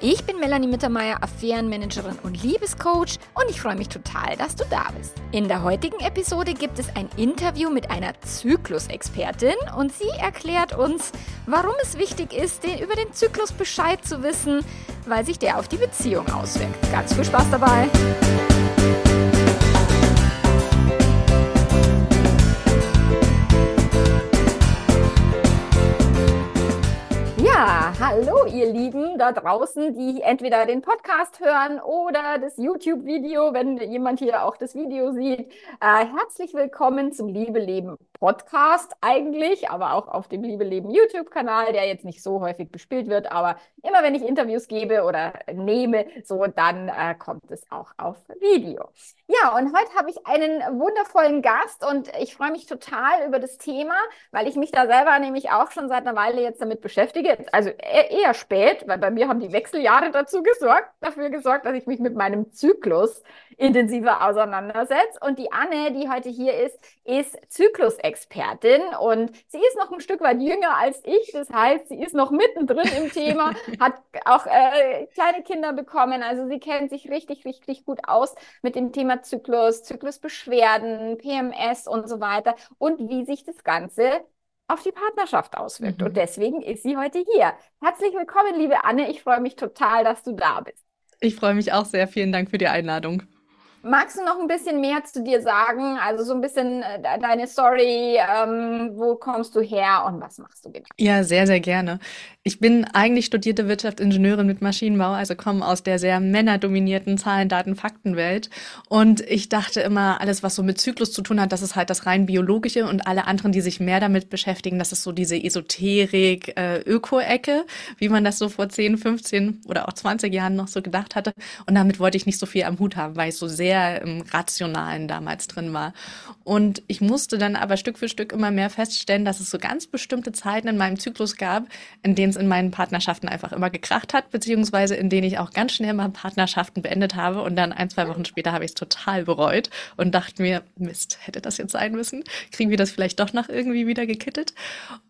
Ich bin Melanie Mittermeier, Affärenmanagerin und Liebescoach und ich freue mich total, dass du da bist. In der heutigen Episode gibt es ein Interview mit einer Zyklusexpertin und sie erklärt uns, warum es wichtig ist, über den Zyklus Bescheid zu wissen, weil sich der auf die Beziehung auswirkt. Ganz viel Spaß dabei! Hallo ihr Lieben da draußen, die entweder den Podcast hören oder das YouTube-Video, wenn jemand hier auch das Video sieht. Äh, herzlich willkommen zum Liebe Leben Podcast eigentlich, aber auch auf dem Liebe Leben YouTube-Kanal, der jetzt nicht so häufig bespielt wird, aber immer wenn ich Interviews gebe oder nehme, so dann äh, kommt es auch auf Video. Ja, und heute habe ich einen wundervollen Gast und ich freue mich total über das Thema, weil ich mich da selber nämlich auch schon seit einer Weile jetzt damit beschäftige. Also eher, eher spät, weil bei mir haben die Wechseljahre dazu gesorgt, dafür gesorgt, dass ich mich mit meinem Zyklus intensiver auseinandersetze. Und die Anne, die heute hier ist, ist Zyklusexpertin und sie ist noch ein Stück weit jünger als ich. Das heißt, sie ist noch mittendrin im Thema, hat auch äh, kleine Kinder bekommen. Also sie kennt sich richtig, richtig gut aus mit dem Thema Zyklus, Zyklusbeschwerden, PMS und so weiter und wie sich das Ganze auf die Partnerschaft auswirkt. Mhm. Und deswegen ist sie heute hier. Herzlich willkommen, liebe Anne. Ich freue mich total, dass du da bist. Ich freue mich auch sehr. Vielen Dank für die Einladung. Magst du noch ein bisschen mehr zu dir sagen? Also so ein bisschen äh, deine Story, ähm, wo kommst du her und was machst du genau? Ja, sehr, sehr gerne. Ich bin eigentlich studierte Wirtschaftsingenieurin mit Maschinenbau, also komme aus der sehr männerdominierten Zahlen, Daten, Faktenwelt. Und ich dachte immer, alles, was so mit Zyklus zu tun hat, das ist halt das rein biologische und alle anderen, die sich mehr damit beschäftigen, das ist so diese Esoterik, äh, Öko-Ecke, wie man das so vor 10, 15 oder auch 20 Jahren noch so gedacht hatte. Und damit wollte ich nicht so viel am Hut haben, weil ich so sehr im Rationalen damals drin war. Und ich musste dann aber Stück für Stück immer mehr feststellen, dass es so ganz bestimmte Zeiten in meinem Zyklus gab, in denen es in meinen Partnerschaften einfach immer gekracht hat, beziehungsweise in denen ich auch ganz schnell mal Partnerschaften beendet habe und dann ein, zwei Wochen später habe ich es total bereut und dachte mir, Mist, hätte das jetzt sein müssen? Kriegen wir das vielleicht doch noch irgendwie wieder gekittet?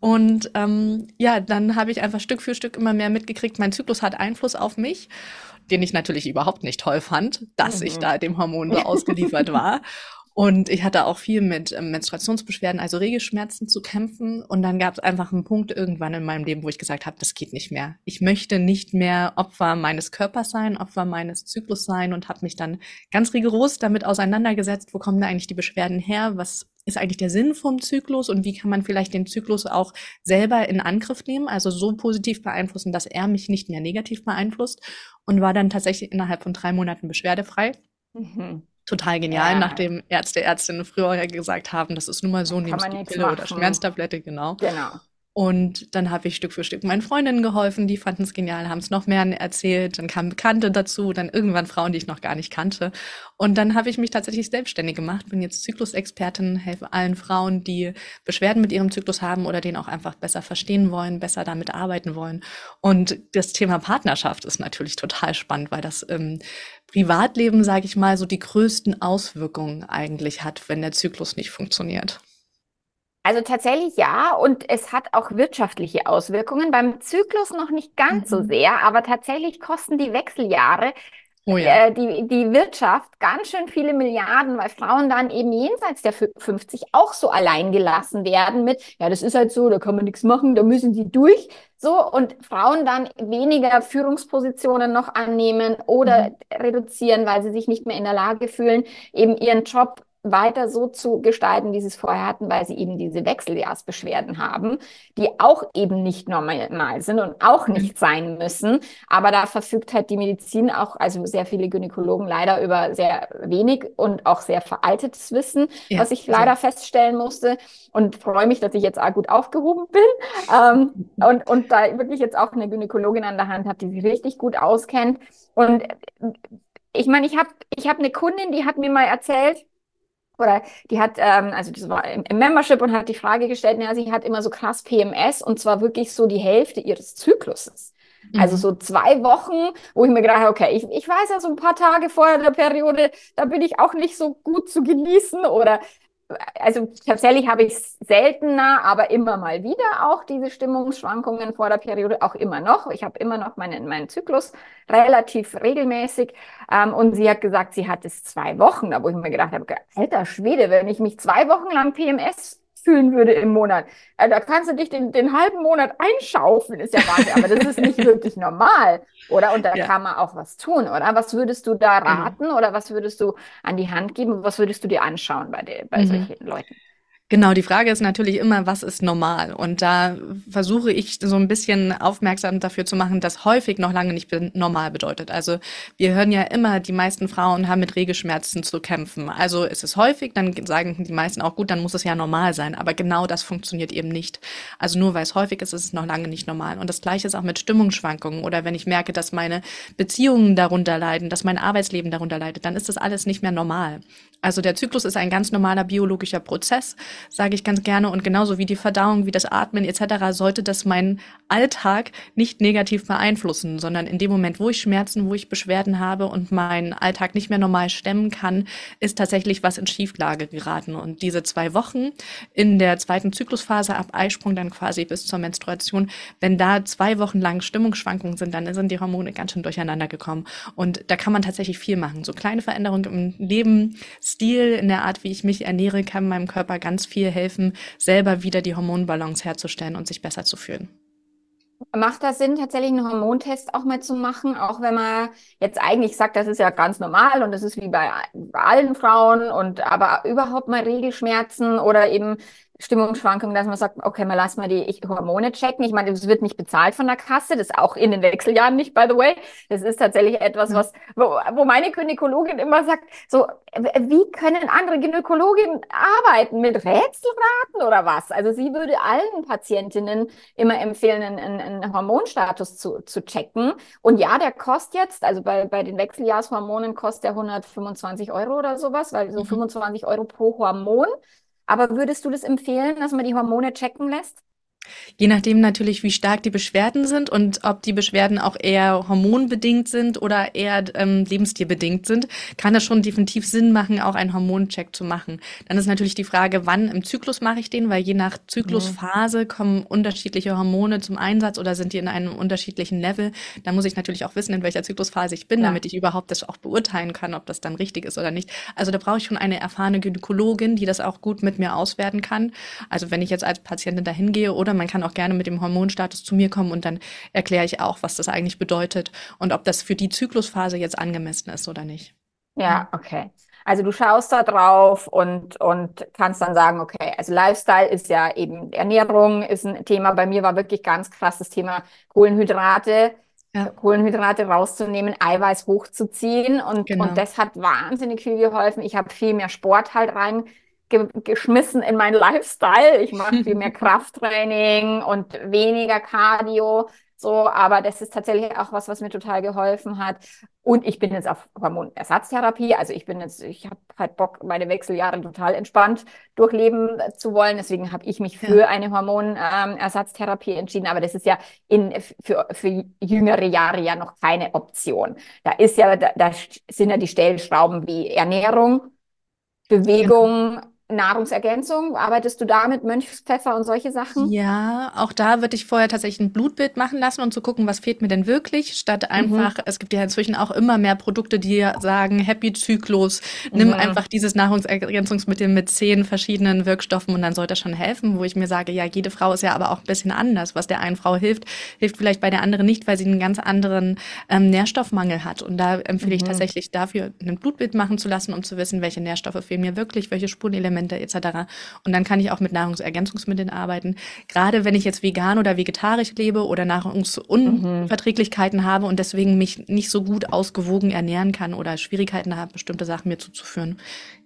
Und ähm, ja, dann habe ich einfach Stück für Stück immer mehr mitgekriegt, mein Zyklus hat Einfluss auf mich den ich natürlich überhaupt nicht toll fand, dass mhm. ich da dem Hormon so ausgeliefert war. Und ich hatte auch viel mit ähm, Menstruationsbeschwerden, also Regelschmerzen zu kämpfen. Und dann gab es einfach einen Punkt irgendwann in meinem Leben, wo ich gesagt habe, das geht nicht mehr. Ich möchte nicht mehr Opfer meines Körpers sein, Opfer meines Zyklus sein und habe mich dann ganz rigoros damit auseinandergesetzt, wo kommen da eigentlich die Beschwerden her, was ist eigentlich der Sinn vom Zyklus und wie kann man vielleicht den Zyklus auch selber in Angriff nehmen, also so positiv beeinflussen, dass er mich nicht mehr negativ beeinflusst und war dann tatsächlich innerhalb von drei Monaten beschwerdefrei. Mhm total genial, ja. nachdem Ärzte, Ärztinnen früher gesagt haben, das ist nun mal so, nimmst du Pille machen. oder Schmerztablette, genau. Genau. Und dann habe ich Stück für Stück meinen Freundinnen geholfen, die fanden es genial, haben es noch mehr erzählt. Dann kamen Bekannte dazu, dann irgendwann Frauen, die ich noch gar nicht kannte. Und dann habe ich mich tatsächlich selbstständig gemacht, bin jetzt Zyklusexpertin, helfe allen Frauen, die Beschwerden mit ihrem Zyklus haben oder den auch einfach besser verstehen wollen, besser damit arbeiten wollen. Und das Thema Partnerschaft ist natürlich total spannend, weil das im Privatleben, sage ich mal, so die größten Auswirkungen eigentlich hat, wenn der Zyklus nicht funktioniert. Also tatsächlich ja, und es hat auch wirtschaftliche Auswirkungen. Beim Zyklus noch nicht ganz mhm. so sehr, aber tatsächlich kosten die Wechseljahre oh ja. äh, die, die Wirtschaft ganz schön viele Milliarden, weil Frauen dann eben jenseits der 50 auch so allein gelassen werden mit, ja, das ist halt so, da kann man nichts machen, da müssen sie durch. So, und Frauen dann weniger Führungspositionen noch annehmen oder mhm. reduzieren, weil sie sich nicht mehr in der Lage fühlen, eben ihren Job weiter so zu gestalten, wie sie es vorher hatten, weil sie eben diese Wechseljahrsbeschwerden haben, die auch eben nicht normal sind und auch nicht sein müssen. Aber da verfügt halt die Medizin auch, also sehr viele Gynäkologen leider über sehr wenig und auch sehr veraltetes Wissen, ja, was ich leider also. feststellen musste und freue mich, dass ich jetzt auch gut aufgehoben bin ähm, und, und da wirklich jetzt auch eine Gynäkologin an der Hand habe, die sich richtig gut auskennt. Und ich meine, ich habe ich hab eine Kundin, die hat mir mal erzählt, oder die hat, ähm, also das war im, im Membership und hat die Frage gestellt, naja, sie hat immer so krass PMS und zwar wirklich so die Hälfte ihres Zykluses. Also mhm. so zwei Wochen, wo ich mir gedacht habe, okay, ich, ich weiß ja so ein paar Tage vor der Periode, da bin ich auch nicht so gut zu genießen oder also tatsächlich habe ich es seltener, aber immer mal wieder auch diese Stimmungsschwankungen vor der Periode, auch immer noch. Ich habe immer noch meinen, meinen Zyklus relativ regelmäßig. Ähm, und sie hat gesagt, sie hat es zwei Wochen, da wo ich mir gedacht habe, alter Schwede, wenn ich mich zwei Wochen lang PMS fühlen würde im Monat. Also da kannst du dich den, den halben Monat einschaufeln, ist ja Wahnsinn, aber das ist nicht wirklich normal, oder? Und da ja. kann man auch was tun, oder? Was würdest du da genau. raten mhm. oder was würdest du an die Hand geben? Was würdest du dir anschauen bei, der, bei mhm. solchen Leuten? Genau, die Frage ist natürlich immer, was ist normal? Und da versuche ich so ein bisschen aufmerksam dafür zu machen, dass häufig noch lange nicht normal bedeutet. Also wir hören ja immer, die meisten Frauen haben mit Regelschmerzen zu kämpfen. Also ist es häufig, dann sagen die meisten auch gut, dann muss es ja normal sein. Aber genau das funktioniert eben nicht. Also nur weil es häufig ist, ist es noch lange nicht normal. Und das Gleiche ist auch mit Stimmungsschwankungen oder wenn ich merke, dass meine Beziehungen darunter leiden, dass mein Arbeitsleben darunter leidet, dann ist das alles nicht mehr normal. Also der Zyklus ist ein ganz normaler biologischer Prozess sage ich ganz gerne. Und genauso wie die Verdauung, wie das Atmen etc. sollte das meinen Alltag nicht negativ beeinflussen, sondern in dem Moment, wo ich Schmerzen, wo ich Beschwerden habe und meinen Alltag nicht mehr normal stemmen kann, ist tatsächlich was in Schieflage geraten. Und diese zwei Wochen in der zweiten Zyklusphase ab Eisprung dann quasi bis zur Menstruation, wenn da zwei Wochen lang Stimmungsschwankungen sind, dann sind die Hormone ganz schön durcheinander gekommen. Und da kann man tatsächlich viel machen. So kleine Veränderungen im Lebensstil, in der Art, wie ich mich ernähre, kann meinem Körper ganz viel helfen, selber wieder die Hormonbalance herzustellen und sich besser zu fühlen. Macht das Sinn, tatsächlich einen Hormontest auch mal zu machen, auch wenn man jetzt eigentlich sagt, das ist ja ganz normal und das ist wie bei, allen Frauen und aber überhaupt mal Regelschmerzen oder eben Stimmungsschwankungen, dass man sagt, okay, mal lass mal die Hormone checken. Ich meine, das wird nicht bezahlt von der Kasse, das auch in den Wechseljahren nicht, by the way. Das ist tatsächlich etwas, was, wo, wo meine Gynäkologin immer sagt, so, wie können andere Gynäkologinnen arbeiten? Mit Rätselraten oder was? Also sie würde allen Patientinnen immer empfehlen, einen, einen Hormonstatus zu, zu checken. Und ja, der kostet jetzt, also bei, bei den Wechseljahrshormonen kostet der 125 Euro oder sowas, weil so 25 mhm. Euro pro Hormon. Aber würdest du das empfehlen, dass man die Hormone checken lässt? Je nachdem natürlich, wie stark die Beschwerden sind und ob die Beschwerden auch eher hormonbedingt sind oder eher ähm, lebensstilbedingt sind, kann das schon definitiv Sinn machen, auch einen Hormoncheck zu machen. Dann ist natürlich die Frage, wann im Zyklus mache ich den, weil je nach Zyklusphase kommen unterschiedliche Hormone zum Einsatz oder sind die in einem unterschiedlichen Level. Da muss ich natürlich auch wissen, in welcher Zyklusphase ich bin, ja. damit ich überhaupt das auch beurteilen kann, ob das dann richtig ist oder nicht. Also da brauche ich schon eine erfahrene Gynäkologin, die das auch gut mit mir auswerten kann. Also wenn ich jetzt als Patientin dahin gehe oder man kann auch gerne mit dem Hormonstatus zu mir kommen und dann erkläre ich auch, was das eigentlich bedeutet und ob das für die Zyklusphase jetzt angemessen ist oder nicht. Ja, okay. Also du schaust da drauf und, und kannst dann sagen, okay, also Lifestyle ist ja eben Ernährung ist ein Thema. Bei mir war wirklich ganz krass das Thema Kohlenhydrate. Ja. Kohlenhydrate rauszunehmen, Eiweiß hochzuziehen und, genau. und das hat wahnsinnig viel geholfen. Ich habe viel mehr Sport halt rein ge geschmissen in meinen Lifestyle. Ich mache viel mehr Krafttraining und weniger Cardio. So, aber das ist tatsächlich auch was, was mir total geholfen hat. Und ich bin jetzt auf Hormonersatztherapie. Also ich bin jetzt, ich habe halt Bock, meine Wechseljahre total entspannt durchleben zu wollen. Deswegen habe ich mich für eine Hormonersatztherapie entschieden. Aber das ist ja in, für, für jüngere Jahre ja noch keine Option. Da ist ja, da, da sind ja die Stellschrauben wie Ernährung, Bewegung, ja Nahrungsergänzung? Arbeitest du da mit Mönchspfeffer und solche Sachen? Ja, auch da würde ich vorher tatsächlich ein Blutbild machen lassen und zu gucken, was fehlt mir denn wirklich, statt mhm. einfach, mhm. es gibt ja inzwischen auch immer mehr Produkte, die sagen, Happy Zyklus, nimm mhm. einfach dieses Nahrungsergänzungsmittel mit zehn verschiedenen Wirkstoffen und dann sollte das schon helfen, wo ich mir sage, ja, jede Frau ist ja aber auch ein bisschen anders. Was der einen Frau hilft, hilft vielleicht bei der anderen nicht, weil sie einen ganz anderen ähm, Nährstoffmangel hat. Und da empfehle mhm. ich tatsächlich dafür, ein Blutbild machen zu lassen, um zu wissen, welche Nährstoffe fehlen mir wirklich, welche Spurenelemente Supplemente etc. Und dann kann ich auch mit Nahrungsergänzungsmitteln arbeiten. Gerade wenn ich jetzt vegan oder vegetarisch lebe oder Nahrungsunverträglichkeiten mhm. habe und deswegen mich nicht so gut ausgewogen ernähren kann oder Schwierigkeiten habe, bestimmte Sachen mir zuzuführen,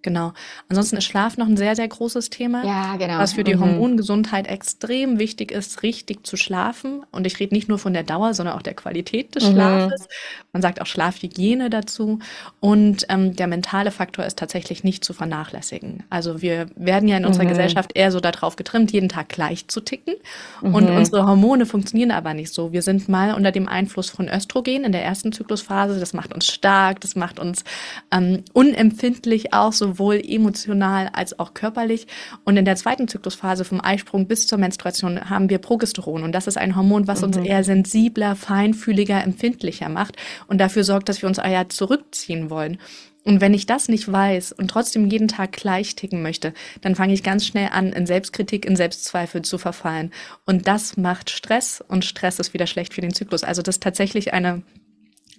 Genau. Ansonsten ist Schlaf noch ein sehr, sehr großes Thema. Ja, genau. Was für die Mhm. Hormongesundheit extrem wichtig ist, richtig zu schlafen. Und ich rede nicht nur von der Dauer, sondern auch der Qualität des Mhm. Schlafes. Man sagt auch Schlafhygiene dazu. Und ähm, der mentale Faktor ist tatsächlich nicht zu vernachlässigen. Also wir werden ja in unserer Mhm. Gesellschaft eher so darauf getrimmt, jeden Tag gleich zu ticken. Und Mhm. unsere Hormone funktionieren aber nicht so. Wir sind mal unter dem Einfluss von Östrogen in der ersten Zyklusphase. Das macht uns stark, das macht uns ähm, unempfindlich auch, sowohl emotional als auch körperlich. Und in der zweiten Zyklusphase vom Eisprung bis zur Menstruation haben wir Progesteron. Und das ist ein Hormon, was uns Mhm. eher sensibler, feinfühliger, empfindlicher macht und dafür sorgt, dass wir uns eher zurückziehen wollen. Und wenn ich das nicht weiß und trotzdem jeden Tag gleich ticken möchte, dann fange ich ganz schnell an, in Selbstkritik, in Selbstzweifel zu verfallen. Und das macht Stress und Stress ist wieder schlecht für den Zyklus. Also das ist tatsächlich eine,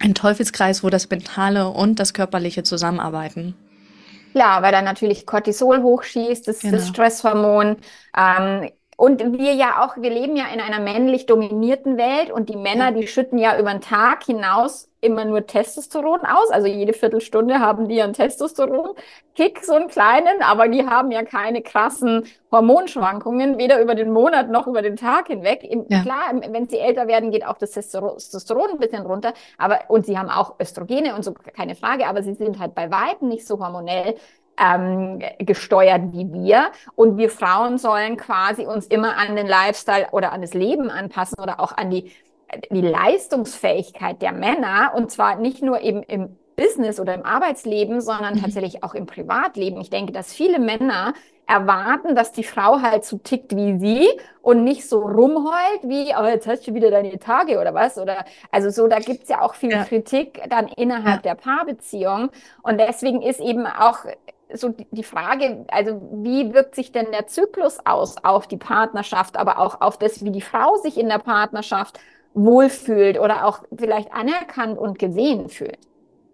ein Teufelskreis, wo das Mentale und das Körperliche zusammenarbeiten. Klar, weil dann natürlich Cortisol hochschießt, das, das Genau. Stresshormon. Ähm, und wir ja auch, wir leben ja in einer männlich dominierten Welt und die Männer, die schütten ja über den Tag hinaus immer nur Testosteron aus. Also jede Viertelstunde haben die einen Testosteron-Kick, so einen kleinen, aber die haben ja keine krassen Hormonschwankungen, weder über den Monat noch über den Tag hinweg. Ja. Klar, wenn sie älter werden, geht auch das Testosteron Testosteron ein bisschen runter, aber und sie haben auch Östrogene und so, keine Frage, aber sie sind halt bei weitem nicht so hormonell ähm, gesteuert wie wir. Und wir Frauen sollen quasi uns immer an den Lifestyle oder an das Leben anpassen oder auch an die, die Leistungsfähigkeit der Männer. Und zwar nicht nur eben im Business oder im Arbeitsleben, sondern Mhm. tatsächlich auch im Privatleben. Ich denke, dass viele Männer erwarten, dass die Frau halt so tickt wie sie und nicht so rumheult wie, oh, jetzt hast du wieder deine Tage oder was. Oder also so, da gibt's ja auch viel Ja. Kritik dann innerhalb der Paarbeziehung. Und deswegen ist eben auch so die Frage, also wie wirkt sich denn der Zyklus aus auf die Partnerschaft, aber auch auf das, wie die Frau sich in der Partnerschaft wohlfühlt oder auch vielleicht anerkannt und gesehen fühlt?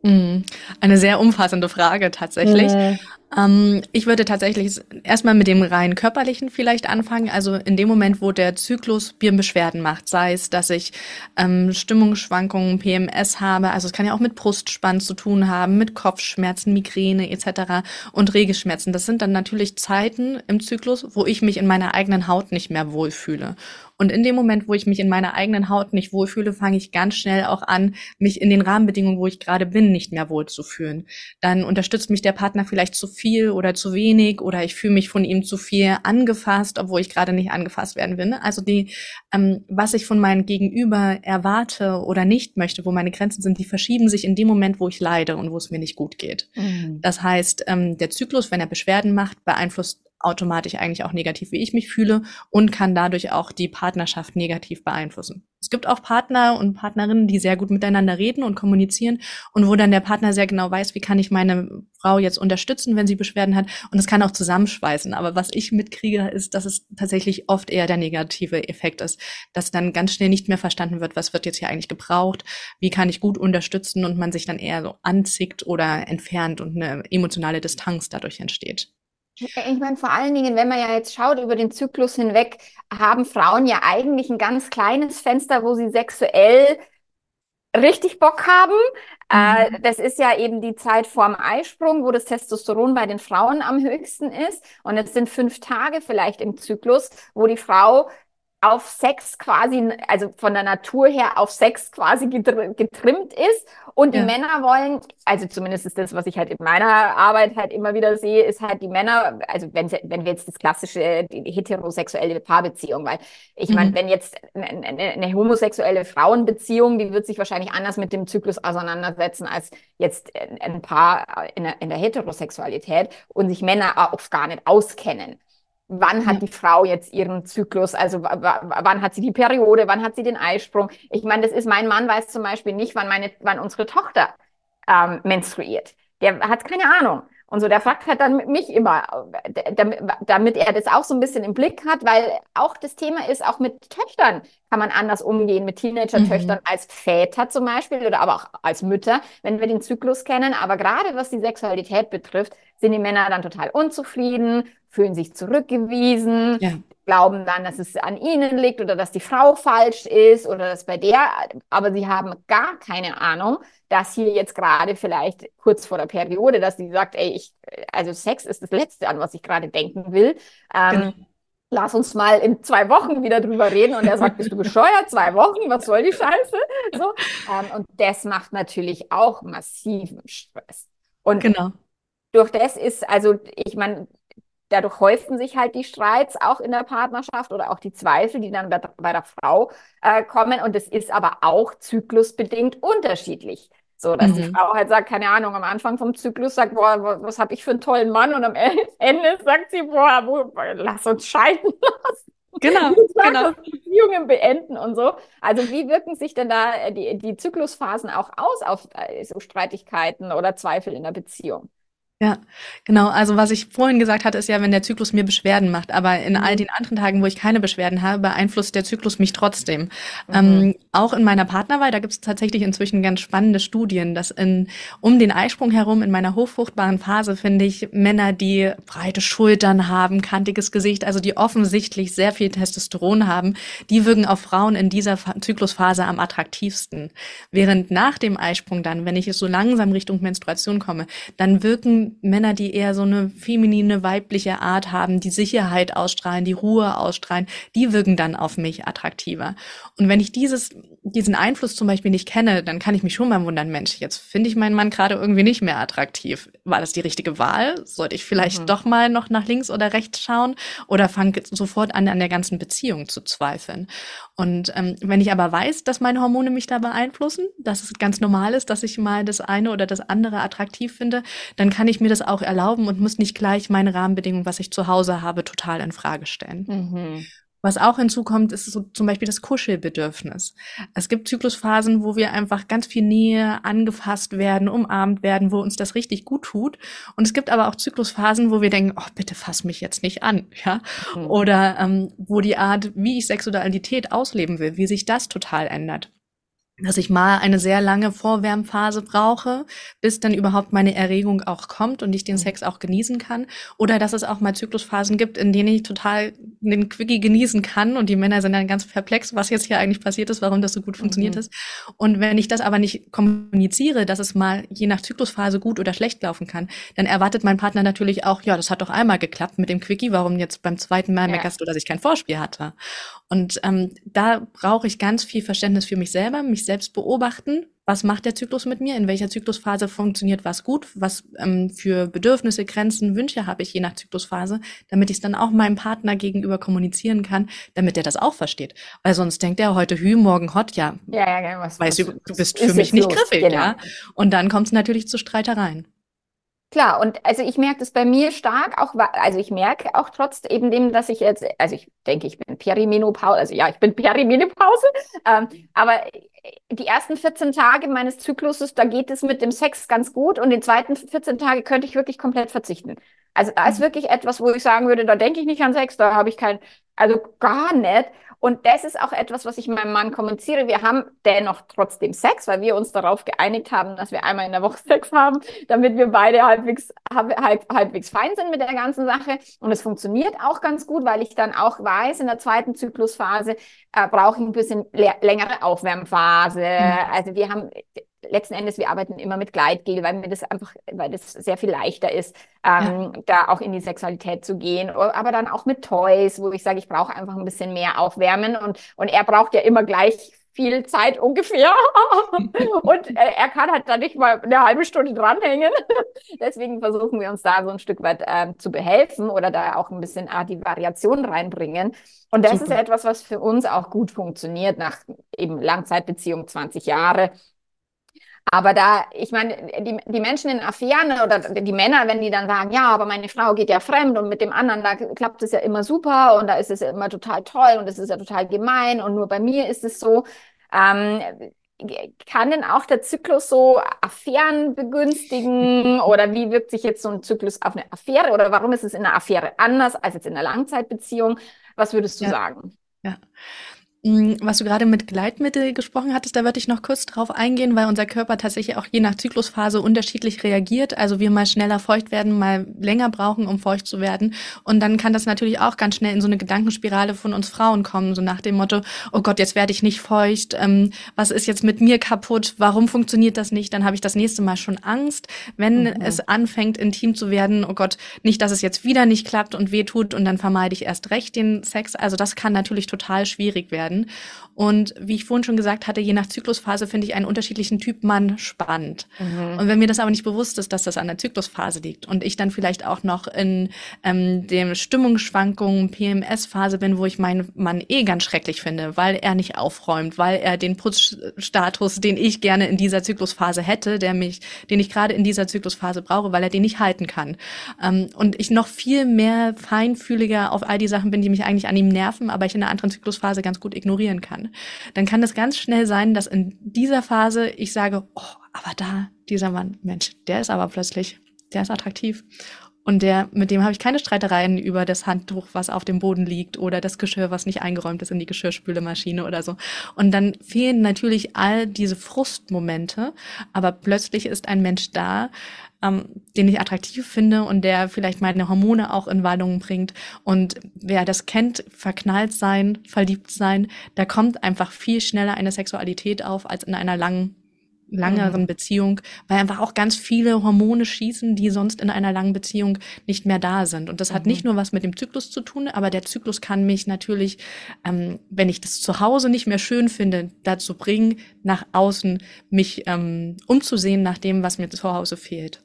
Mhm. Eine sehr umfassende Frage tatsächlich. Mhm. Ähm, ich würde tatsächlich erstmal mit dem rein körperlichen vielleicht anfangen. Also in dem Moment, wo der Zyklus mir Beschwerden macht, sei es, dass ich ähm, Stimmungsschwankungen, PMS habe, also es kann ja auch mit Brustspann zu tun haben, mit Kopfschmerzen, Migräne etc. und Regelschmerzen. Das sind dann natürlich Zeiten im Zyklus, wo ich mich in meiner eigenen Haut nicht mehr wohlfühle. Und in dem Moment, wo ich mich in meiner eigenen Haut nicht wohlfühle, fange ich ganz schnell auch an, mich in den Rahmenbedingungen, wo ich gerade bin, nicht mehr wohlzufühlen. Dann unterstützt mich der Partner vielleicht zu viel oder zu wenig oder ich fühle mich von ihm zu viel angefasst, obwohl ich gerade nicht angefasst werden will. ne? Also die, ähm, was ich von meinem Gegenüber erwarte oder nicht möchte, wo meine Grenzen sind, die verschieben sich in dem Moment, wo ich leide und wo es mir nicht gut geht. Mhm. Das heißt, ähm, der Zyklus, wenn er Beschwerden macht, beeinflusst automatisch eigentlich auch negativ, wie ich mich fühle und kann dadurch auch die Partnerschaft negativ beeinflussen. Es gibt auch Partner und Partnerinnen, die sehr gut miteinander reden und kommunizieren und wo dann der Partner sehr genau weiß, wie kann ich meine Frau jetzt unterstützen, wenn sie Beschwerden hat und es kann auch zusammenschweißen. Aber was ich mitkriege, ist, dass es tatsächlich oft eher der negative Effekt ist, dass dann ganz schnell nicht mehr verstanden wird, was wird jetzt hier eigentlich gebraucht, wie kann ich gut unterstützen und man sich dann eher so anzickt oder entfernt und eine emotionale Distanz dadurch entsteht. Ich meine, vor allen Dingen, wenn man ja jetzt schaut über den Zyklus hinweg, haben Frauen ja eigentlich ein ganz kleines Fenster, wo sie sexuell richtig Bock haben. Äh, Mhm. das ist ja eben die Zeit vorm Eisprung, wo das Testosteron bei den Frauen am höchsten ist. Und es sind fünf Tage vielleicht im Zyklus, wo die Frau auf Sex quasi, also von der Natur her auf Sex quasi getr- getrimmt ist. Und die Ja. Männer wollen, also zumindest ist das, was ich halt in meiner Arbeit halt immer wieder sehe, ist halt die Männer, also wenn, wenn wir jetzt das klassische, die heterosexuelle Paarbeziehung, weil ich meine, Mhm. wenn jetzt eine, eine, eine homosexuelle Frauenbeziehung, die wird sich wahrscheinlich anders mit dem Zyklus auseinandersetzen als jetzt ein Paar in der, in der Heterosexualität und sich Männer oft gar nicht auskennen. Wann hat die Frau jetzt ihren Zyklus? Also wa- wa- wann hat sie die Periode? Wann hat sie den Eisprung? Ich meine, das ist mein Mann weiß zum Beispiel nicht, wann meine, wann unsere Tochter ähm, menstruiert. Der hat keine Ahnung. Und so, der fragt halt dann mich immer, äh, damit, damit er das auch so ein bisschen im Blick hat, weil auch das Thema ist, auch mit Töchtern kann man anders umgehen, mit Teenager-Töchtern Mhm. als Väter zum Beispiel oder aber auch als Mütter, wenn wir den Zyklus kennen. Aber gerade was die Sexualität betrifft, sind die Männer dann total unzufrieden, fühlen sich zurückgewiesen, Ja. Glauben dann, dass es an ihnen liegt oder dass die Frau falsch ist oder dass bei der, aber sie haben gar keine Ahnung, dass hier jetzt gerade vielleicht kurz vor der Periode, dass sie sagt, ey, ich, also Sex ist das Letzte, an was ich gerade denken will. Ähm, genau. Lass uns mal in zwei Wochen wieder drüber reden. Und er sagt, bist du bescheuert? Zwei Wochen? Was soll die Scheiße? So. Ähm, und das macht natürlich auch massiven Stress. Und genau. durch das ist, also ich meine, dadurch häufen sich halt die Streits auch in der Partnerschaft oder auch die Zweifel, die dann bei, bei der Frau äh, kommen. Und es ist aber auch zyklusbedingt unterschiedlich. So, dass mhm. die Frau halt sagt, keine Ahnung, am Anfang vom Zyklus sagt, boah, was habe ich für einen tollen Mann und am Ende sagt sie, boah, wo, lass uns scheiden lassen. Genau, genau. Beziehungen beenden und so. Also wie wirken sich denn da äh, die, die Zyklusphasen auch aus auf äh, so Streitigkeiten oder Zweifel in der Beziehung? Ja, genau. Also was ich vorhin gesagt hatte, ist ja, wenn der Zyklus mir Beschwerden macht. Aber in all mhm. den anderen Tagen, wo ich keine Beschwerden habe, beeinflusst der Zyklus mich trotzdem. Mhm. Ähm, auch in meiner Partnerwahl, da gibt es tatsächlich inzwischen ganz spannende Studien, dass in, um den Eisprung herum in meiner hochfruchtbaren Phase finde ich Männer, die breite Schultern haben, kantiges Gesicht, also die offensichtlich sehr viel Testosteron haben, die wirken auf Frauen in dieser Zyklusphase am attraktivsten. Während nach dem Eisprung dann, wenn ich so langsam Richtung Menstruation komme, dann wirken Männer, die eher so eine feminine, weibliche Art haben, die Sicherheit ausstrahlen, die Ruhe ausstrahlen, die wirken dann auf mich attraktiver. Und wenn ich dieses, diesen Einfluss zum Beispiel nicht kenne, dann kann ich mich schon mal wundern, Mensch, jetzt finde ich meinen Mann gerade irgendwie nicht mehr attraktiv. War das die richtige Wahl? Sollte ich vielleicht mhm. doch mal noch nach links oder rechts schauen? Oder fange sofort an, an der ganzen Beziehung zu zweifeln? Und ähm, wenn ich aber weiß, dass meine Hormone mich da beeinflussen, dass es ganz normal ist, dass ich mal das eine oder das andere attraktiv finde, dann kann ich mir das auch erlauben und muss nicht gleich meine Rahmenbedingungen, was ich zu Hause habe, total in Frage stellen. Mhm. Was auch hinzukommt, ist so zum Beispiel das Kuschelbedürfnis. Es gibt Zyklusphasen, wo wir einfach ganz viel Nähe angefasst werden, umarmt werden, wo uns das richtig gut tut. Und es gibt aber auch Zyklusphasen, wo wir denken, oh, bitte fass mich jetzt nicht an, ja. Mhm. Oder ähm, wo die Art, wie ich Sexualität ausleben will, wie sich das total ändert dass ich mal eine sehr lange Vorwärmphase brauche, bis dann überhaupt meine Erregung auch kommt und ich den mhm. Sex auch genießen kann. Oder dass es auch mal Zyklusphasen gibt, in denen ich total den Quickie genießen kann und die Männer sind dann ganz perplex, was jetzt hier eigentlich passiert ist, warum das so gut funktioniert mhm. ist. Und wenn ich das aber nicht kommuniziere, dass es mal je nach Zyklusphase gut oder schlecht laufen kann, dann erwartet mein Partner natürlich auch, ja, das hat doch einmal geklappt mit dem Quickie, warum jetzt beim zweiten Mal ja. meckerst du, dass ich kein Vorspiel hatte? Und ähm, da brauche ich ganz viel Verständnis für mich selber, mich selbst beobachten. Was macht der Zyklus mit mir? In welcher Zyklusphase funktioniert was gut? Was ähm, für Bedürfnisse, Grenzen, Wünsche habe ich je nach Zyklusphase, damit ich es dann auch meinem Partner gegenüber kommunizieren kann, damit er das auch versteht. Weil sonst denkt er heute Hü, morgen Hot, ja. Ja, ja, ja was, weißt was, du, du bist für mich nicht los, griffig, genau. ja. Und dann kommt es natürlich zu Streitereien. Klar, und also ich merke das bei mir stark auch, also ich merke auch trotz eben dem, dass ich jetzt, also ich denke, ich bin Perimenopause, also ja, ich bin Perimenopause, ähm, aber die ersten 14 Tage meines Zykluses, da geht es mit dem Sex ganz gut und die zweiten 14 Tage könnte ich wirklich komplett verzichten. Also da ist mhm. wirklich etwas, wo ich sagen würde, da denke ich nicht an Sex, da habe ich kein, also gar nicht. Und das ist auch etwas, was ich meinem Mann kommuniziere. Wir haben dennoch trotzdem Sex, weil wir uns darauf geeinigt haben, dass wir einmal in der Woche Sex haben, damit wir beide halbwegs, halb, halbwegs fein sind mit der ganzen Sache. Und es funktioniert auch ganz gut, weil ich dann auch weiß, in der zweiten Zyklusphase äh, brauche ich ein bisschen längere Aufwärmphase. Mhm. Also wir haben letzten Endes, wir arbeiten immer mit Gleitgel, weil mir das einfach, weil das sehr viel leichter ist, ähm, ja. da auch in die Sexualität zu gehen. Aber dann auch mit Toys, wo ich sage, ich brauche einfach ein bisschen mehr Aufwärmen und, und er braucht ja immer gleich viel Zeit ungefähr. und äh, er kann halt da nicht mal eine halbe Stunde dranhängen. Deswegen versuchen wir uns da so ein Stück weit äh, zu behelfen oder da auch ein bisschen äh, die Variation reinbringen. Und das Super. ist etwas, was für uns auch gut funktioniert nach eben Langzeitbeziehung 20 Jahre. Aber da, ich meine, die, die Menschen in Affären oder die Männer, wenn die dann sagen, ja, aber meine Frau geht ja fremd und mit dem anderen, da klappt es ja immer super und da ist es ja immer total toll und es ist ja total gemein und nur bei mir ist es so. Ähm, kann denn auch der Zyklus so Affären begünstigen oder wie wirkt sich jetzt so ein Zyklus auf eine Affäre oder warum ist es in einer Affäre anders als jetzt in einer Langzeitbeziehung? Was würdest du ja. sagen? Ja. Mm, was du gerade mit Gleitmittel gesprochen hattest, da würde ich noch kurz drauf eingehen, weil unser Körper tatsächlich auch je nach Zyklusphase unterschiedlich reagiert. Also wir mal schneller feucht werden, mal länger brauchen, um feucht zu werden. Und dann kann das natürlich auch ganz schnell in so eine Gedankenspirale von uns Frauen kommen, so nach dem Motto, oh Gott, jetzt werde ich nicht feucht, ähm, was ist jetzt mit mir kaputt, warum funktioniert das nicht? Dann habe ich das nächste Mal schon Angst, wenn mhm. es anfängt, intim zu werden, oh Gott, nicht, dass es jetzt wieder nicht klappt und weh tut und dann vermeide ich erst recht den Sex. Also das kann natürlich total schwierig werden werden. Und wie ich vorhin schon gesagt hatte, je nach Zyklusphase finde ich einen unterschiedlichen Typ Mann spannend. Mhm. Und wenn mir das aber nicht bewusst ist, dass das an der Zyklusphase liegt und ich dann vielleicht auch noch in ähm, dem Stimmungsschwankungen PMS-Phase bin, wo ich meinen Mann eh ganz schrecklich finde, weil er nicht aufräumt, weil er den Putzstatus, den ich gerne in dieser Zyklusphase hätte, der mich, den ich gerade in dieser Zyklusphase brauche, weil er den nicht halten kann. Ähm, und ich noch viel mehr feinfühliger auf all die Sachen bin, die mich eigentlich an ihm nerven, aber ich in einer anderen Zyklusphase ganz gut ignorieren kann, dann kann es ganz schnell sein, dass in dieser Phase ich sage, oh, aber da, dieser Mann, Mensch, der ist aber plötzlich, der ist attraktiv. Und der, mit dem habe ich keine Streitereien über das Handtuch, was auf dem Boden liegt oder das Geschirr, was nicht eingeräumt ist in die Geschirrspülemaschine oder so. Und dann fehlen natürlich all diese Frustmomente, aber plötzlich ist ein Mensch da, ähm, den ich attraktiv finde und der vielleicht meine Hormone auch in Wallungen bringt. Und wer das kennt, verknallt sein, verliebt sein, da kommt einfach viel schneller eine Sexualität auf als in einer langen langeren mhm. Beziehung, weil einfach auch ganz viele Hormone schießen, die sonst in einer langen Beziehung nicht mehr da sind. Und das mhm. hat nicht nur was mit dem Zyklus zu tun, aber der Zyklus kann mich natürlich, ähm, wenn ich das zu Hause nicht mehr schön finde, dazu bringen, nach außen mich ähm, umzusehen nach dem, was mir zu Hause fehlt.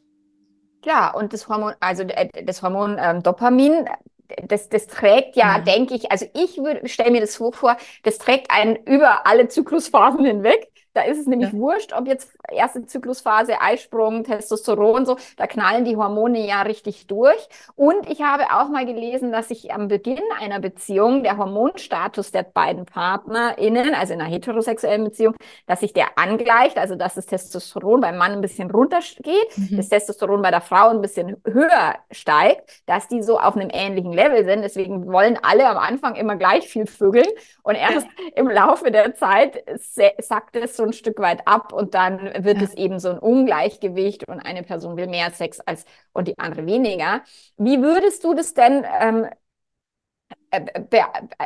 Klar, und das Hormon, also äh, das Hormon ähm, Dopamin, das, das trägt ja, mhm. denke ich, also ich stelle mir das so vor, das trägt einen über alle Zyklusphasen hinweg. Da ist es nämlich ja. wurscht, ob jetzt erste Zyklusphase, Eisprung, Testosteron, so, da knallen die Hormone ja richtig durch. Und ich habe auch mal gelesen, dass sich am Beginn einer Beziehung der Hormonstatus der beiden PartnerInnen, also in einer heterosexuellen Beziehung, dass sich der angleicht, also dass das Testosteron beim Mann ein bisschen runtergeht, mhm. das Testosteron bei der Frau ein bisschen höher steigt, dass die so auf einem ähnlichen Level sind. Deswegen wollen alle am Anfang immer gleich viel vögeln und erst im Laufe der Zeit sagt es so ein Stück weit ab und dann wird ja. es eben so ein Ungleichgewicht und eine Person will mehr Sex als und die andere weniger. Wie würdest du das denn ähm, äh, be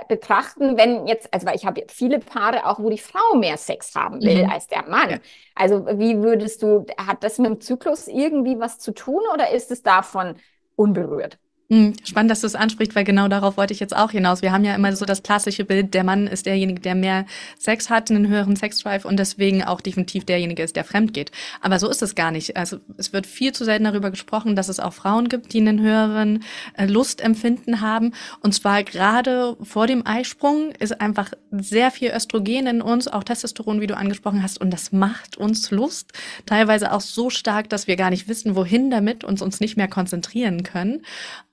betrachten, wenn jetzt, also weil ich habe viele Paare auch, wo die Frau mehr Sex haben will mhm. als der Mann. Ja. Also wie würdest du, hat das mit dem Zyklus irgendwie was zu tun oder ist es davon unberührt? Hm, spannend, dass du es ansprichst, weil genau darauf wollte ich jetzt auch hinaus. Wir haben ja immer so das klassische Bild, der Mann ist derjenige, der mehr Sex hat, einen höheren Sexdrive und deswegen auch definitiv derjenige ist, der fremd geht. Aber so ist es gar nicht. Also es wird viel zu selten darüber gesprochen, dass es auch Frauen gibt, die einen höheren äh, Lustempfinden haben. Und zwar gerade vor dem Eisprung ist einfach sehr viel Östrogen in uns, auch Testosteron, wie du angesprochen hast, und das macht uns Lust. Teilweise auch so stark, dass wir gar nicht wissen, wohin damit und uns nicht mehr konzentrieren können.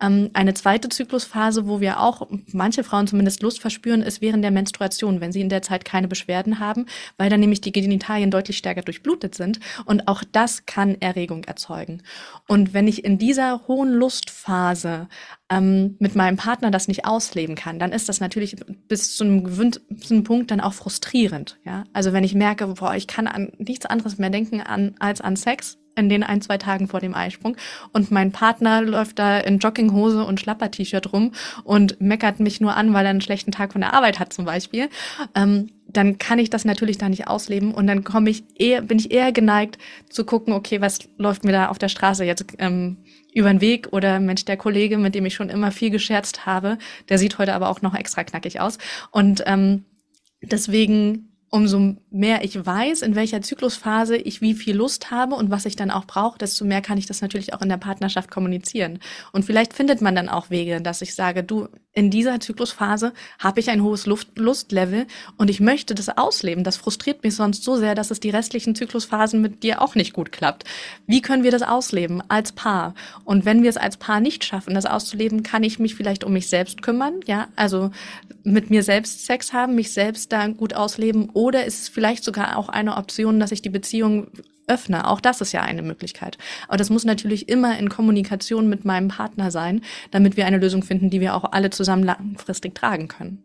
Ähm, eine zweite Zyklusphase, wo wir auch manche Frauen zumindest Lust verspüren, ist während der Menstruation, wenn sie in der Zeit keine Beschwerden haben, weil dann nämlich die Genitalien deutlich stärker durchblutet sind. Und auch das kann Erregung erzeugen. Und wenn ich in dieser hohen Lustphase ähm, mit meinem Partner das nicht ausleben kann, dann ist das natürlich bis zu einem gewissen Punkt dann auch frustrierend. Ja? Also wenn ich merke, boah, ich kann an nichts anderes mehr denken an, als an Sex, in den ein, zwei Tagen vor dem Eisprung. Und mein Partner läuft da in Jogginghose und Schlapper-T-Shirt rum und meckert mich nur an, weil er einen schlechten Tag von der Arbeit hat zum Beispiel. Ähm, dann kann ich das natürlich da nicht ausleben und dann komme ich eher, bin ich eher geneigt zu gucken, okay, was läuft mir da auf der Straße jetzt ähm, über den Weg oder Mensch, der Kollege, mit dem ich schon immer viel gescherzt habe, der sieht heute aber auch noch extra knackig aus. Und ähm, deswegen umso mehr ich weiß, in welcher Zyklusphase ich wie viel Lust habe und was ich dann auch brauche, desto mehr kann ich das natürlich auch in der Partnerschaft kommunizieren. Und vielleicht findet man dann auch Wege, dass ich sage, du, in dieser Zyklusphase habe ich ein hohes Luft Lustlevel und ich möchte das ausleben. Das frustriert mich sonst so sehr, dass es die restlichen Zyklusphasen mit dir auch nicht gut klappt. Wie können wir das ausleben als Paar? Und wenn wir es als Paar nicht schaffen, das auszuleben, kann ich mich vielleicht um mich selbst kümmern, ja, also mit mir selbst Sex haben, mich selbst da gut ausleben oder ist es vielleicht sogar auch eine Option, dass ich die Beziehung öffne. Auch das ist ja eine Möglichkeit. Aber das muss natürlich immer in Kommunikation mit meinem Partner sein, damit wir eine Lösung finden, die wir auch alle zusammen langfristig tragen können.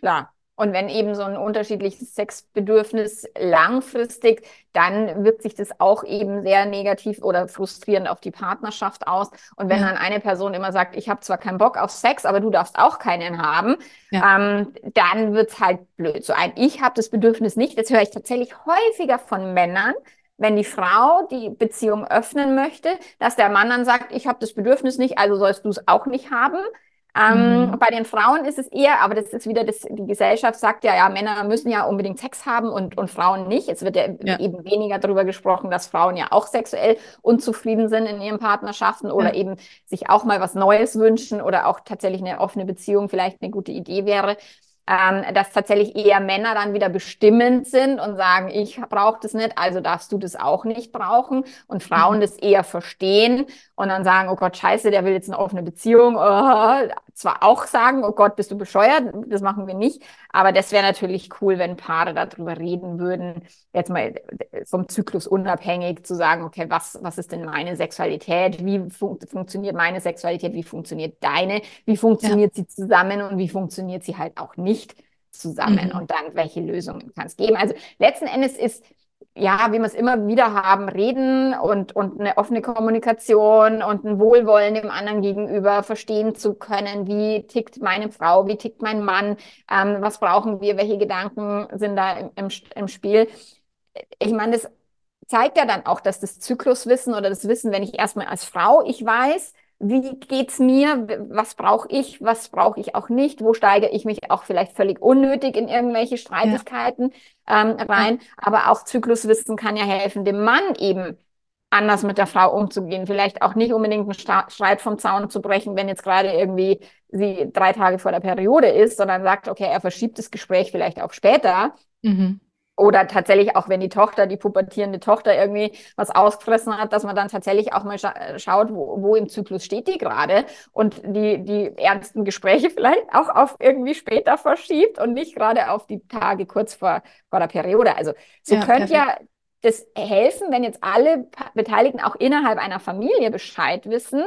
Klar. Und wenn eben so ein unterschiedliches Sexbedürfnis langfristig, dann wirkt sich das auch eben sehr negativ oder frustrierend auf die Partnerschaft aus. Und wenn ja. dann eine Person immer sagt, ich habe zwar keinen Bock auf Sex, aber du darfst auch keinen haben, ja. ähm, dann wird's halt blöd. So ein Ich habe das Bedürfnis nicht. Das höre ich tatsächlich häufiger von Männern, wenn die Frau die Beziehung öffnen möchte, dass der Mann dann sagt, ich habe das Bedürfnis nicht, also sollst du es auch nicht haben. Ähm, mhm. Bei den Frauen ist es eher, aber das ist wieder, das, die Gesellschaft sagt ja, ja, Männer müssen ja unbedingt Sex haben und, und Frauen nicht. Es wird ja, ja. eben weniger darüber gesprochen, dass Frauen ja auch sexuell unzufrieden sind in ihren Partnerschaften oder ja. eben sich auch mal was Neues wünschen oder auch tatsächlich eine offene Beziehung vielleicht eine gute Idee wäre ähm, dass tatsächlich eher Männer dann wieder bestimmend sind und sagen, ich brauche das nicht, also darfst du das auch nicht brauchen. Und Frauen mhm. das eher verstehen und dann sagen, oh Gott, scheiße, der will jetzt eine offene Beziehung. Oh, zwar auch sagen, oh Gott, bist du bescheuert, das machen wir nicht. Aber das wäre natürlich cool, wenn Paare darüber reden würden, jetzt mal vom Zyklus unabhängig zu sagen, okay, was, was ist denn meine Sexualität? Wie fun funktioniert meine Sexualität? Wie funktioniert deine? Wie funktioniert ja. sie zusammen und wie funktioniert sie halt auch nicht zusammen? Mhm. Und dann, welche Lösungen kann es geben? Also letzten Endes ist ja, wie wir es immer wieder haben, reden und, und eine offene Kommunikation und ein Wohlwollen dem anderen gegenüber verstehen zu können, wie tickt meine Frau, wie tickt mein Mann, ähm, was brauchen wir, welche Gedanken sind da im, im, im Spiel. Ich meine, das zeigt ja dann auch, dass das Zykluswissen oder das Wissen, wenn ich erstmal als Frau ich weiß, wie geht's mir, was brauche ich, was brauche ich auch nicht, wo steige ich mich auch vielleicht völlig unnötig in irgendwelche Streitigkeiten ja. ähm, rein. Aber auch Zykluswissen kann ja helfen, dem Mann eben anders mit der Frau umzugehen. Vielleicht auch nicht unbedingt einen Streit vom Zaun zu brechen, wenn jetzt gerade irgendwie sie drei Tage vor der Periode ist, sondern sagt, okay, er verschiebt das Gespräch vielleicht auch später. Mhm. Oder tatsächlich auch, wenn die Tochter, die pubertierende Tochter irgendwie was ausgefressen hat, dass man dann tatsächlich auch mal scha schaut, wo, wo im Zyklus steht die gerade und die, die ernsten Gespräche vielleicht auch auf irgendwie später verschiebt und nicht gerade auf die Tage kurz vor, vor der Periode. Also so ja, könnte ja das helfen, wenn jetzt alle Beteiligten auch innerhalb einer Familie Bescheid wissen,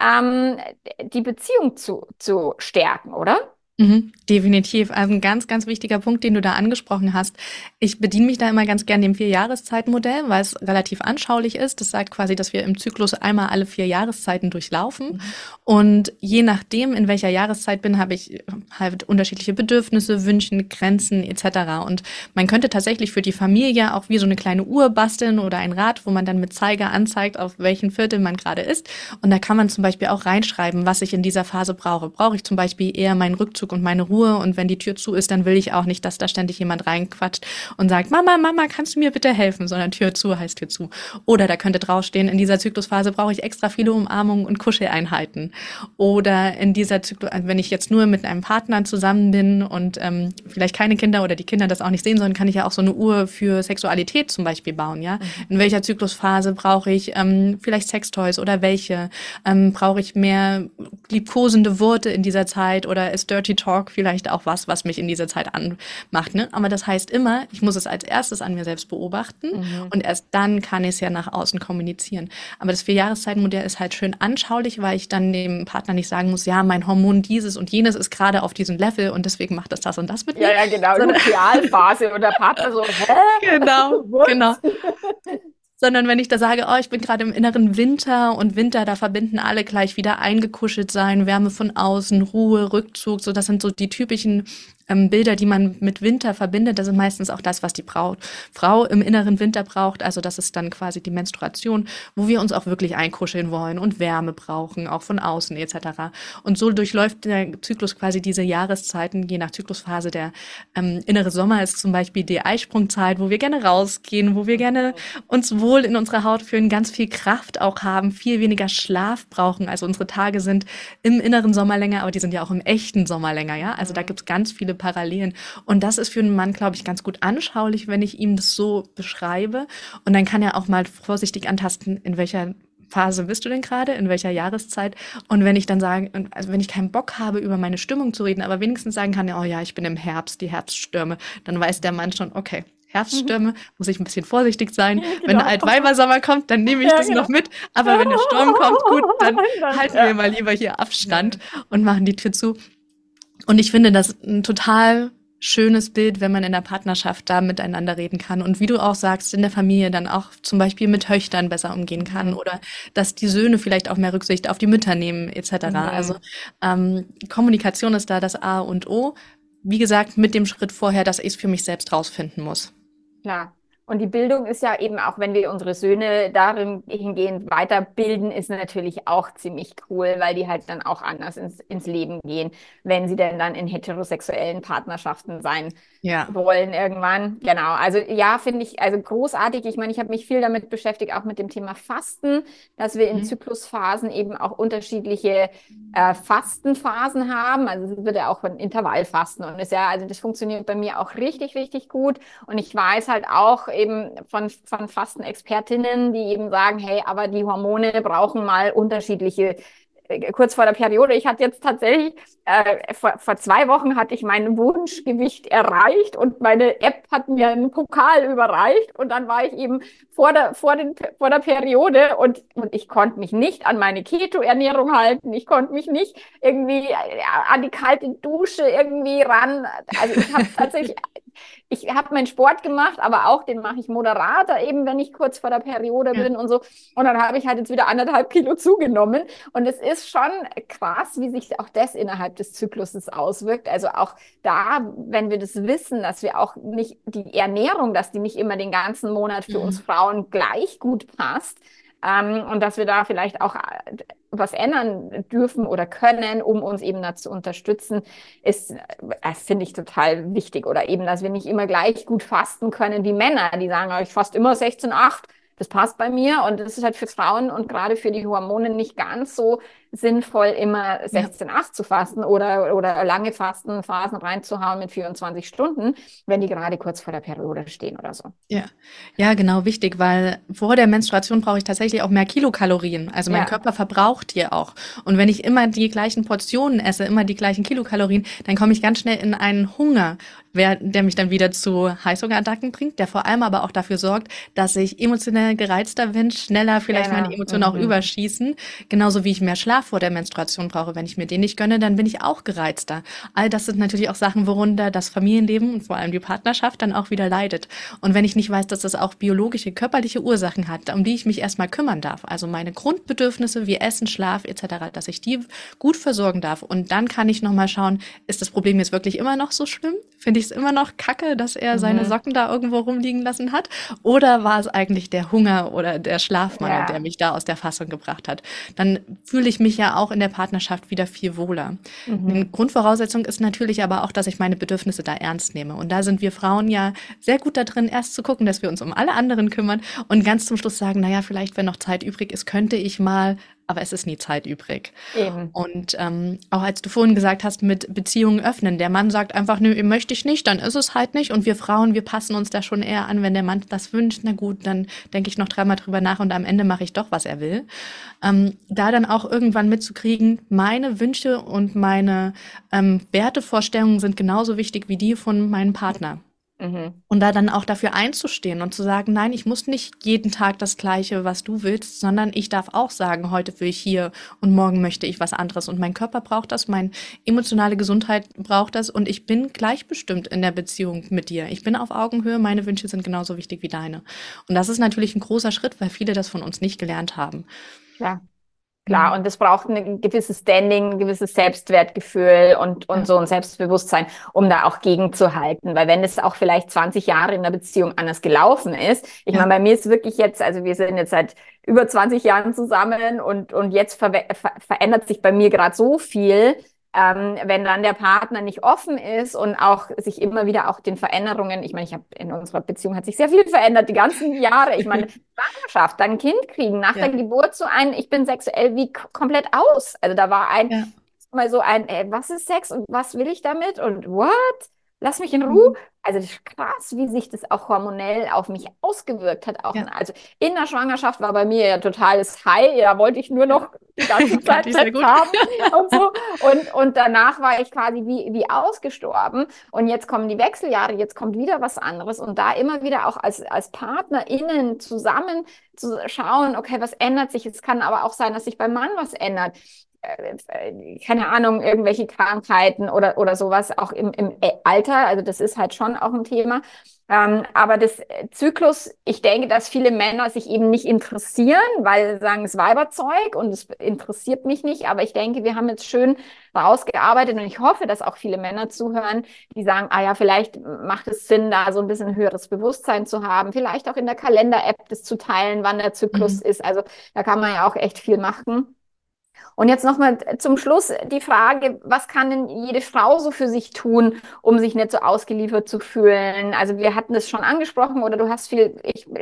ähm, die Beziehung zu, zu stärken, oder? Mhm, definitiv. Also ein ganz, ganz wichtiger Punkt, den du da angesprochen hast. Ich bediene mich da immer ganz gern dem Vier-Jahreszeiten-Modell, weil es relativ anschaulich ist. Das sagt quasi, dass wir im Zyklus einmal alle vier Jahreszeiten durchlaufen. Mhm. Und je nachdem, in welcher Jahreszeit bin, habe ich halt unterschiedliche Bedürfnisse, Wünsche, Grenzen etc. Und man könnte tatsächlich für die Familie auch wie so eine kleine Uhr basteln oder ein Rad, wo man dann mit Zeiger anzeigt, auf welchen Viertel man gerade ist. Und da kann man zum Beispiel auch reinschreiben, was ich in dieser Phase brauche. Brauche ich zum Beispiel eher meinen Rückzug Rückzug und meine Ruhe. Und wenn die Tür zu ist, dann will ich auch nicht, dass da ständig jemand reinquatscht und sagt, Mama, Mama, kannst du mir bitte helfen? Sondern Tür zu heißt Tür zu. Oder da könnte draufstehen, in dieser Zyklusphase brauche ich extra viele Umarmungen und Kuscheleinheiten. Oder in dieser Zyklus, also wenn ich jetzt nur mit einem Partner zusammen bin und ähm, vielleicht keine Kinder oder die Kinder das auch nicht sehen sollen, kann ich ja auch so eine Uhr für Sexualität zum Beispiel bauen, ja. Mhm. In welcher Zyklusphase brauche ich ähm, vielleicht Sextoys oder welche? Ähm, brauche ich mehr liebkosende Worte in dieser Zeit oder ist Dirty Talk vielleicht auch was, was mich in dieser Zeit anmacht. Ne? Aber das heißt immer, ich muss es als erstes an mir selbst beobachten mhm. und erst dann kann ich es ja nach außen kommunizieren. Aber das Vierjahreszeitmodell ist halt schön anschaulich, weil ich dann dem Partner nicht sagen muss, ja, mein Hormon dieses und jenes ist gerade auf diesem Level und deswegen macht das das und das mit mir. Ja, ja, genau, Initialphase und der Partner so, hä? Genau, genau. sondern wenn ich da sage, oh, ich bin gerade im inneren Winter und Winter, da verbinden alle gleich wieder eingekuschelt sein, Wärme von außen, Ruhe, Rückzug, so das sind so die typischen ähm, Bilder, die man mit Winter verbindet, das ist meistens auch das, was die Braut, Frau im inneren Winter braucht. Also das ist dann quasi die Menstruation, wo wir uns auch wirklich einkuscheln wollen und Wärme brauchen, auch von außen etc. Und so durchläuft der Zyklus quasi diese Jahreszeiten, je nach Zyklusphase. Der ähm, innere Sommer ist zum Beispiel die Eisprungzeit, wo wir gerne rausgehen, wo wir gerne uns wohl in unserer Haut fühlen, ganz viel Kraft auch haben, viel weniger Schlaf brauchen. Also unsere Tage sind im inneren Sommer länger, aber die sind ja auch im echten Sommer länger, ja. Also da gibt's ganz viele Parallelen. Und das ist für einen Mann, glaube ich, ganz gut anschaulich, wenn ich ihm das so beschreibe. Und dann kann er auch mal vorsichtig antasten, in welcher Phase bist du denn gerade, in welcher Jahreszeit? Und wenn ich dann sage, also wenn ich keinen Bock habe, über meine Stimmung zu reden, aber wenigstens sagen kann, oh ja, ich bin im Herbst, die Herbststürme, dann weiß der Mann schon, okay, Herbststürme, mhm. muss ich ein bisschen vorsichtig sein. Ja, genau. Wenn der Altweibersommer kommt, dann nehme ich ja, das genau. noch mit. Aber wenn der Sturm kommt, gut, dann halten wir mal lieber hier Abstand und machen die Tür zu. Und ich finde das ein total schönes Bild, wenn man in der Partnerschaft da miteinander reden kann und wie du auch sagst, in der Familie dann auch zum Beispiel mit Töchtern besser umgehen kann oder dass die Söhne vielleicht auch mehr Rücksicht auf die Mütter nehmen etc. Mhm. Also ähm, Kommunikation ist da das A und O. Wie gesagt, mit dem Schritt vorher, dass ich es für mich selbst rausfinden muss. Klar. Und die Bildung ist ja eben auch, wenn wir unsere Söhne darin hingehend weiterbilden, ist natürlich auch ziemlich cool, weil die halt dann auch anders ins, ins Leben gehen, wenn sie denn dann in heterosexuellen Partnerschaften sein ja. wollen irgendwann. Genau. Also ja, finde ich also großartig. Ich meine, ich habe mich viel damit beschäftigt, auch mit dem Thema Fasten, dass wir in mhm. Zyklusphasen eben auch unterschiedliche äh, Fastenphasen haben. Also es wird ja auch von Intervallfasten und ist ja, also das funktioniert bei mir auch richtig, richtig gut. Und ich weiß halt auch eben von, von Fastenexpertinnen, die eben sagen, hey, aber die Hormone brauchen mal unterschiedliche äh, kurz vor der Periode. Ich hatte jetzt tatsächlich, äh, vor, vor zwei Wochen hatte ich mein Wunschgewicht erreicht und meine App hat mir einen Pokal überreicht und dann war ich eben vor der, vor den, vor der Periode und, und ich konnte mich nicht an meine Keto-Ernährung halten. Ich konnte mich nicht irgendwie äh, an die kalte Dusche irgendwie ran. Also ich habe tatsächlich ich habe meinen Sport gemacht, aber auch den mache ich moderater, eben wenn ich kurz vor der Periode ja. bin und so. Und dann habe ich halt jetzt wieder anderthalb Kilo zugenommen. Und es ist schon krass, wie sich auch das innerhalb des Zykluses auswirkt. Also auch da, wenn wir das wissen, dass wir auch nicht die Ernährung, dass die nicht immer den ganzen Monat für mhm. uns Frauen gleich gut passt, ähm, und dass wir da vielleicht auch äh, was ändern dürfen oder können, um uns eben da zu unterstützen, ist, äh, finde ich total wichtig. Oder eben, dass wir nicht immer gleich gut fasten können wie Männer, die sagen, ich faste immer 16,8 das passt bei mir und das ist halt für Frauen und gerade für die Hormone nicht ganz so sinnvoll, immer 16,8 ja. zu fasten oder, oder lange Fastenphasen reinzuhauen mit 24 Stunden, wenn die gerade kurz vor der Periode stehen oder so. Ja, ja, genau, wichtig, weil vor der Menstruation brauche ich tatsächlich auch mehr Kilokalorien. Also mein ja. Körper verbraucht die auch. Und wenn ich immer die gleichen Portionen esse, immer die gleichen Kilokalorien, dann komme ich ganz schnell in einen Hunger der mich dann wieder zu Heißhungerattacken bringt, der vor allem aber auch dafür sorgt, dass ich emotionell gereizter bin, schneller vielleicht genau. meine Emotionen mhm. auch überschießen, genauso wie ich mehr Schlaf vor der Menstruation brauche. Wenn ich mir den nicht gönne, dann bin ich auch gereizter. All das sind natürlich auch Sachen, worunter das Familienleben und vor allem die Partnerschaft dann auch wieder leidet. Und wenn ich nicht weiß, dass das auch biologische, körperliche Ursachen hat, um die ich mich erstmal kümmern darf, also meine Grundbedürfnisse wie Essen, Schlaf etc., dass ich die gut versorgen darf und dann kann ich nochmal schauen, ist das Problem jetzt wirklich immer noch so schlimm? Finde ich es immer noch kacke, dass er seine mhm. Socken da irgendwo rumliegen lassen hat? Oder war es eigentlich der Hunger oder der Schlafmangel, ja. der mich da aus der Fassung gebracht hat? Dann fühle ich mich ja auch in der Partnerschaft wieder viel wohler. Mhm. Eine Grundvoraussetzung ist natürlich aber auch, dass ich meine Bedürfnisse da ernst nehme. Und da sind wir Frauen ja sehr gut da drin, erst zu gucken, dass wir uns um alle anderen kümmern und ganz zum Schluss sagen, naja, vielleicht, wenn noch Zeit übrig ist, könnte ich mal aber es ist nie Zeit übrig. Eben. Und ähm, auch als du vorhin gesagt hast, mit Beziehungen öffnen, der Mann sagt einfach, nö, möchte ich nicht, dann ist es halt nicht. Und wir Frauen, wir passen uns da schon eher an, wenn der Mann das wünscht, na gut, dann denke ich noch dreimal drüber nach und am Ende mache ich doch, was er will. Ähm, da dann auch irgendwann mitzukriegen, meine Wünsche und meine ähm, Wertevorstellungen sind genauso wichtig wie die von meinem Partner. Mhm. Und da dann auch dafür einzustehen und zu sagen, nein, ich muss nicht jeden Tag das Gleiche, was du willst, sondern ich darf auch sagen, heute will ich hier und morgen möchte ich was anderes. Und mein Körper braucht das, meine emotionale Gesundheit braucht das und ich bin gleichbestimmt in der Beziehung mit dir. Ich bin auf Augenhöhe, meine Wünsche sind genauso wichtig wie deine. Und das ist natürlich ein großer Schritt, weil viele das von uns nicht gelernt haben. Ja. Klar, mhm. und es braucht ein gewisses Standing, ein gewisses Selbstwertgefühl und, und so ein Selbstbewusstsein, um da auch gegenzuhalten. Weil wenn es auch vielleicht 20 Jahre in der Beziehung anders gelaufen ist, ich ja. meine, bei mir ist wirklich jetzt, also wir sind jetzt seit über 20 Jahren zusammen und, und jetzt ver ver verändert sich bei mir gerade so viel, ähm, wenn dann der Partner nicht offen ist und auch sich immer wieder auch den Veränderungen, ich meine, ich habe in unserer Beziehung hat sich sehr viel verändert, die ganzen Jahre. Ich meine, Schwangerschaft, dann Kind kriegen, nach ja. der Geburt so ein, ich bin sexuell wie komplett aus. Also da war ein, ja. mal so ein, ey, was ist Sex und was will ich damit und what? Lass mich in Ruhe. Mhm. Also das ist krass, wie sich das auch hormonell auf mich ausgewirkt hat. Auch ja. also in der Schwangerschaft war bei mir ja totales High. Da wollte ich nur noch die ganze Zeit Sex haben und so. Und, und danach war ich quasi wie, wie ausgestorben. Und jetzt kommen die Wechseljahre, jetzt kommt wieder was anderes. Und da immer wieder auch als, als PartnerInnen zusammen zu schauen, okay, was ändert sich? Es kann aber auch sein, dass sich beim Mann was ändert keine Ahnung, irgendwelche Krankheiten oder, oder sowas auch im, im Alter. Also das ist halt schon auch ein Thema. Ähm, aber das Zyklus, ich denke, dass viele Männer sich eben nicht interessieren, weil sie sagen, es ist Weiberzeug und es interessiert mich nicht. Aber ich denke, wir haben jetzt schön rausgearbeitet und ich hoffe, dass auch viele Männer zuhören, die sagen, ah ja, vielleicht macht es Sinn, da so ein bisschen höheres Bewusstsein zu haben, vielleicht auch in der Kalender-App das zu teilen, wann der Zyklus mhm. ist. Also da kann man ja auch echt viel machen. Und jetzt nochmal zum Schluss die Frage, was kann denn jede Frau so für sich tun, um sich nicht so ausgeliefert zu fühlen? Also wir hatten das schon angesprochen oder du hast viel,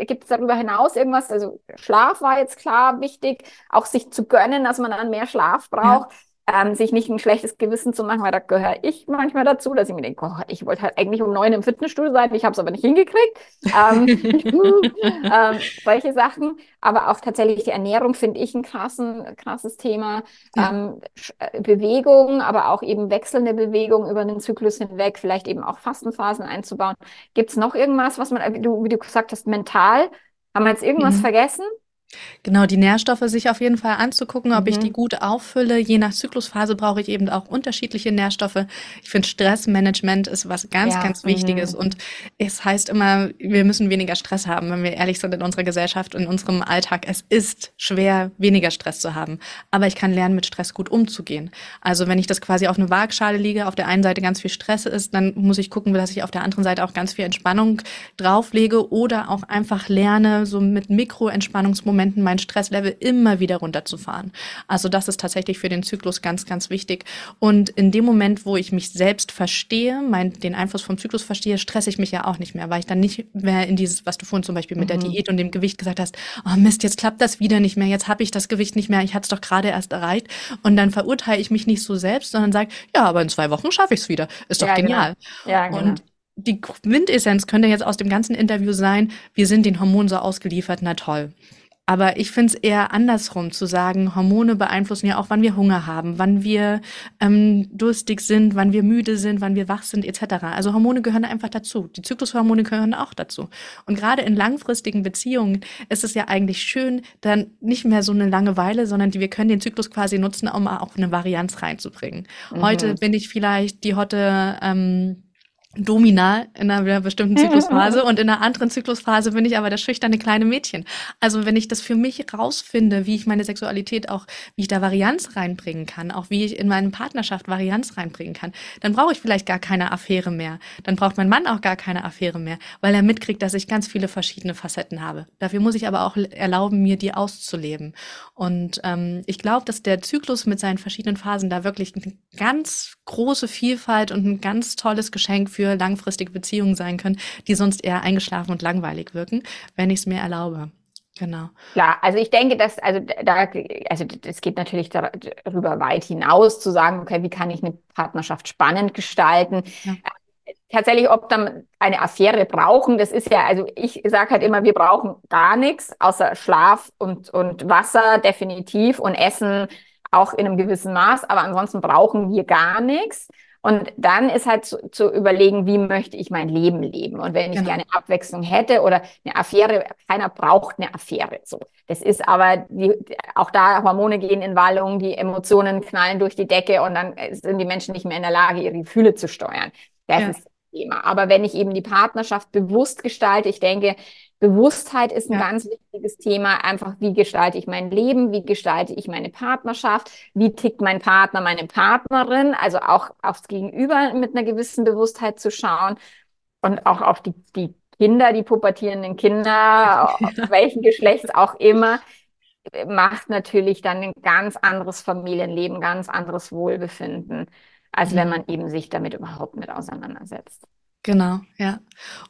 gibt es darüber hinaus irgendwas? Also Schlaf war jetzt klar wichtig, auch sich zu gönnen, dass man dann mehr Schlaf braucht. Ja ähm, sich nicht ein schlechtes Gewissen zu machen, weil da gehöre ich manchmal dazu, dass ich mir denke, oh, ich wollte halt eigentlich um neun im Fitnessstudio sein, ich habe es aber nicht hingekriegt. Ähm, ähm, solche Sachen. Aber auch tatsächlich die Ernährung finde ich ein krassen, krasses Thema. Ja. Ähm, äh, Bewegung, aber auch eben wechselnde Bewegung über den Zyklus hinweg, vielleicht eben auch Fastenphasen einzubauen. Gibt es noch irgendwas, was man, wie du, wie du gesagt hast, mental? Haben wir jetzt irgendwas mhm. vergessen? Genau, die Nährstoffe sich auf jeden Fall anzugucken, ob mhm. ich die gut auffülle. Je nach Zyklusphase brauche ich eben auch unterschiedliche Nährstoffe. Ich finde, Stressmanagement ist was ganz, ja. ganz Wichtiges. Mhm. Und es heißt immer, wir müssen weniger Stress haben, wenn wir ehrlich sind in unserer Gesellschaft, in unserem Alltag. Es ist schwer, weniger Stress zu haben. Aber ich kann lernen, mit Stress gut umzugehen. Also wenn ich das quasi auf eine Waagschale liege, auf der einen Seite ganz viel Stress ist, dann muss ich gucken, dass ich auf der anderen Seite auch ganz viel Entspannung drauflege oder auch einfach lerne, so mit Mikroentspannungsmomenten Momenten mein Stresslevel immer wieder runterzufahren. Also das ist tatsächlich für den Zyklus ganz, ganz wichtig. Und in dem Moment, wo ich mich selbst verstehe, mein, den Einfluss vom Zyklus verstehe, stresse ich mich ja auch nicht mehr, weil ich dann nicht mehr in dieses, was du vorhin zum Beispiel mit mhm. der Diät und dem Gewicht gesagt hast, oh Mist, jetzt klappt das wieder nicht mehr, jetzt habe ich das Gewicht nicht mehr, ich hatte es doch gerade erst erreicht. Und dann verurteile ich mich nicht so selbst, sondern sage, ja, aber in zwei Wochen schaffe ich es wieder. Ist doch ja, genau. genial. Genau. Ja, genau. Und die Quintessenz könnte jetzt aus dem ganzen Interview sein, wir sind den Hormonen so ausgeliefert, na toll. Aber ich finde es eher andersrum zu sagen, Hormone beeinflussen ja auch, wann wir Hunger haben, wann wir ähm, durstig sind, wann wir müde sind, wann wir wach sind, etc. Also Hormone gehören einfach dazu. Die Zyklushormone gehören auch dazu. Und gerade in langfristigen Beziehungen ist es ja eigentlich schön, dann nicht mehr so eine Langeweile, sondern wir können den Zyklus quasi nutzen, um auch eine Varianz reinzubringen. Mhm. Heute bin ich vielleicht die Hotte ähm, Domina in einer bestimmten Zyklusphase und in einer anderen Zyklusphase bin ich aber das schüchterne kleine Mädchen. Also wenn ich das für mich rausfinde, wie ich meine Sexualität auch, wie ich da Varianz reinbringen kann, auch wie ich in meine Partnerschaft Varianz reinbringen kann, dann brauche ich vielleicht gar keine Affäre mehr. Dann braucht mein Mann auch gar keine Affäre mehr, weil er mitkriegt, dass ich ganz viele verschiedene Facetten habe. Dafür muss ich aber auch erlauben, mir die auszuleben. Und ähm, ich glaube, dass der Zyklus mit seinen verschiedenen Phasen da wirklich ganz große Vielfalt und ein ganz tolles Geschenk für langfristige Beziehungen sein können, die sonst eher eingeschlafen und langweilig wirken, wenn ich es mir erlaube. Genau. Klar, also ich denke, dass, also da, also es geht natürlich darüber weit hinaus zu sagen, okay, wie kann ich eine Partnerschaft spannend gestalten? Ja. Tatsächlich, ob dann eine Affäre brauchen, das ist ja, also ich sage halt immer, wir brauchen gar nichts, außer Schlaf und, und Wasser definitiv und Essen auch in einem gewissen Maß, aber ansonsten brauchen wir gar nichts. Und dann ist halt zu, zu, überlegen, wie möchte ich mein Leben leben? Und wenn ich genau. gerne Abwechslung hätte oder eine Affäre, keiner braucht eine Affäre. So, das ist aber die, auch da Hormone gehen in Wallung, die Emotionen knallen durch die Decke und dann sind die Menschen nicht mehr in der Lage, ihre Gefühle zu steuern. Das ja. ist das Thema. Aber wenn ich eben die Partnerschaft bewusst gestalte, ich denke, Bewusstheit ist ein ja. ganz wichtiges Thema. Einfach, wie gestalte ich mein Leben? Wie gestalte ich meine Partnerschaft? Wie tickt mein Partner, meine Partnerin? Also auch aufs Gegenüber mit einer gewissen Bewusstheit zu schauen und auch auf die, die Kinder, die pubertierenden Kinder, ja. welchen Geschlechts auch immer, macht natürlich dann ein ganz anderes Familienleben, ganz anderes Wohlbefinden, als mhm. wenn man eben sich damit überhaupt mit auseinandersetzt. Genau, ja.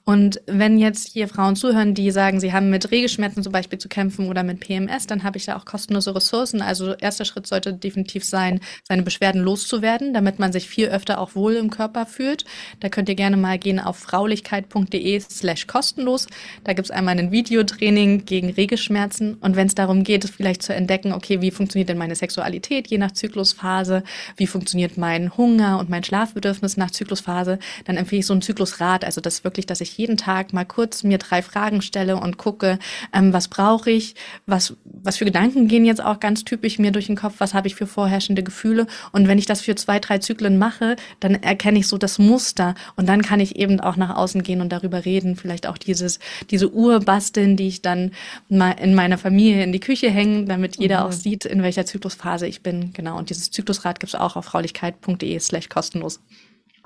Und wenn jetzt hier Frauen zuhören, die sagen, sie haben mit Regelschmerzen zum Beispiel zu kämpfen oder mit PMS, dann habe ich da auch kostenlose Ressourcen. Also erster Schritt sollte definitiv sein, seine Beschwerden loszuwerden, damit man sich viel öfter auch wohl im Körper fühlt. Da könnt ihr gerne mal gehen auf fraulichkeit.de slash kostenlos. Da gibt's einmal ein Videotraining gegen Regelschmerzen. Und wenn es darum geht, vielleicht zu entdecken, okay, wie funktioniert denn meine Sexualität je nach Zyklusphase, wie funktioniert mein Hunger und mein Schlafbedürfnis nach Zyklusphase, dann empfehle ich so einen Zyklus Zyklusrat, also das wirklich, dass ich jeden Tag mal kurz mir drei Fragen stelle und gucke, ähm, was brauche ich, was, was für Gedanken gehen jetzt auch ganz typisch mir durch den Kopf, was habe ich für vorherrschende Gefühle. Und wenn ich das für zwei, drei Zyklen mache, dann erkenne ich so das Muster und dann kann ich eben auch nach außen gehen und darüber reden, vielleicht auch dieses, diese Uhr basteln, die ich dann mal in meiner Familie in die Küche hängen, damit jeder mhm. auch sieht, in welcher Zyklusphase ich bin. Genau. Und dieses Zyklusrad gibt es auch auf fraulichkeit.de slash kostenlos.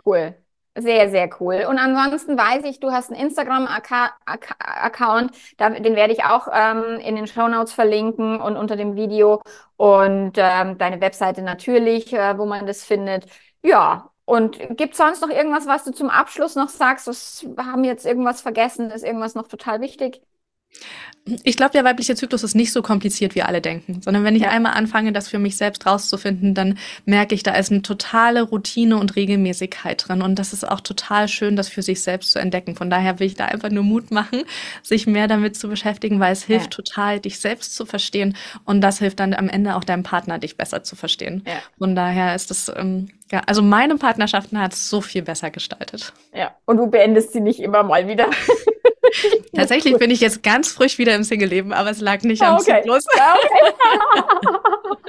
Cool. Sehr, sehr cool. Und ansonsten weiß ich, du hast einen Instagram-Account, den werde ich auch ähm, in den Show Notes verlinken und unter dem Video und ähm, deine Webseite natürlich, äh, wo man das findet. Ja, und gibt es sonst noch irgendwas, was du zum Abschluss noch sagst? Was, wir haben jetzt irgendwas vergessen? Ist irgendwas noch total wichtig? Ich glaube, der weibliche Zyklus ist nicht so kompliziert, wie alle denken, sondern wenn ich ja. einmal anfange, das für mich selbst rauszufinden, dann merke ich, da ist eine totale Routine und Regelmäßigkeit drin. Und das ist auch total schön, das für sich selbst zu entdecken. Von daher will ich da einfach nur Mut machen, sich mehr damit zu beschäftigen, weil es hilft ja. total, dich selbst zu verstehen. Und das hilft dann am Ende auch deinem Partner, dich besser zu verstehen. Ja. Von daher ist das, ähm, ja, also meine Partnerschaften hat es so viel besser gestaltet. Ja, und du beendest sie nicht immer mal wieder. Tatsächlich bin ich jetzt ganz frisch wieder im Single-Leben, aber es lag nicht am okay. Zyklus. Okay.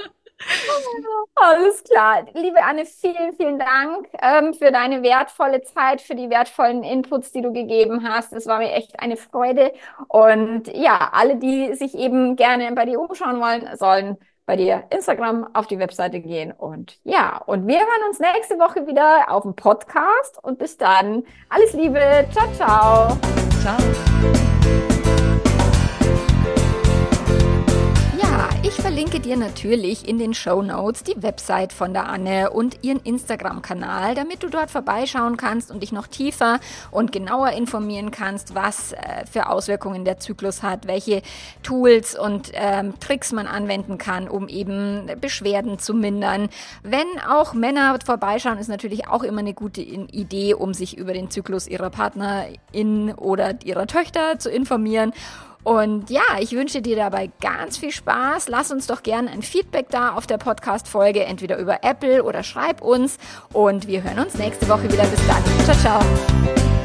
Alles klar. Liebe Anne, vielen, vielen Dank ähm, für deine wertvolle Zeit, für die wertvollen Inputs, die du gegeben hast. Es war mir echt eine Freude. Und ja, alle, die sich eben gerne bei dir umschauen wollen, sollen bei dir Instagram auf die Webseite gehen. Und ja, und wir hören uns nächste Woche wieder auf dem Podcast. Und bis dann, alles Liebe. Ciao, ciao. Ciao. Verlinke dir natürlich in den Show Notes die Website von der Anne und ihren Instagram-Kanal, damit du dort vorbeischauen kannst und dich noch tiefer und genauer informieren kannst, was äh, für Auswirkungen der Zyklus hat, welche Tools und ähm, Tricks man anwenden kann, um eben Beschwerden zu mindern. Wenn auch Männer vorbeischauen, ist natürlich auch immer eine gute Idee, um sich über den Zyklus ihrer Partnerin oder ihrer Töchter zu informieren. Und ja, ich wünsche dir dabei ganz viel Spaß. Lass uns doch gerne ein Feedback da auf der Podcast-Folge, entweder über Apple oder schreib uns. Und wir hören uns nächste Woche wieder. Bis dann. Ciao, ciao.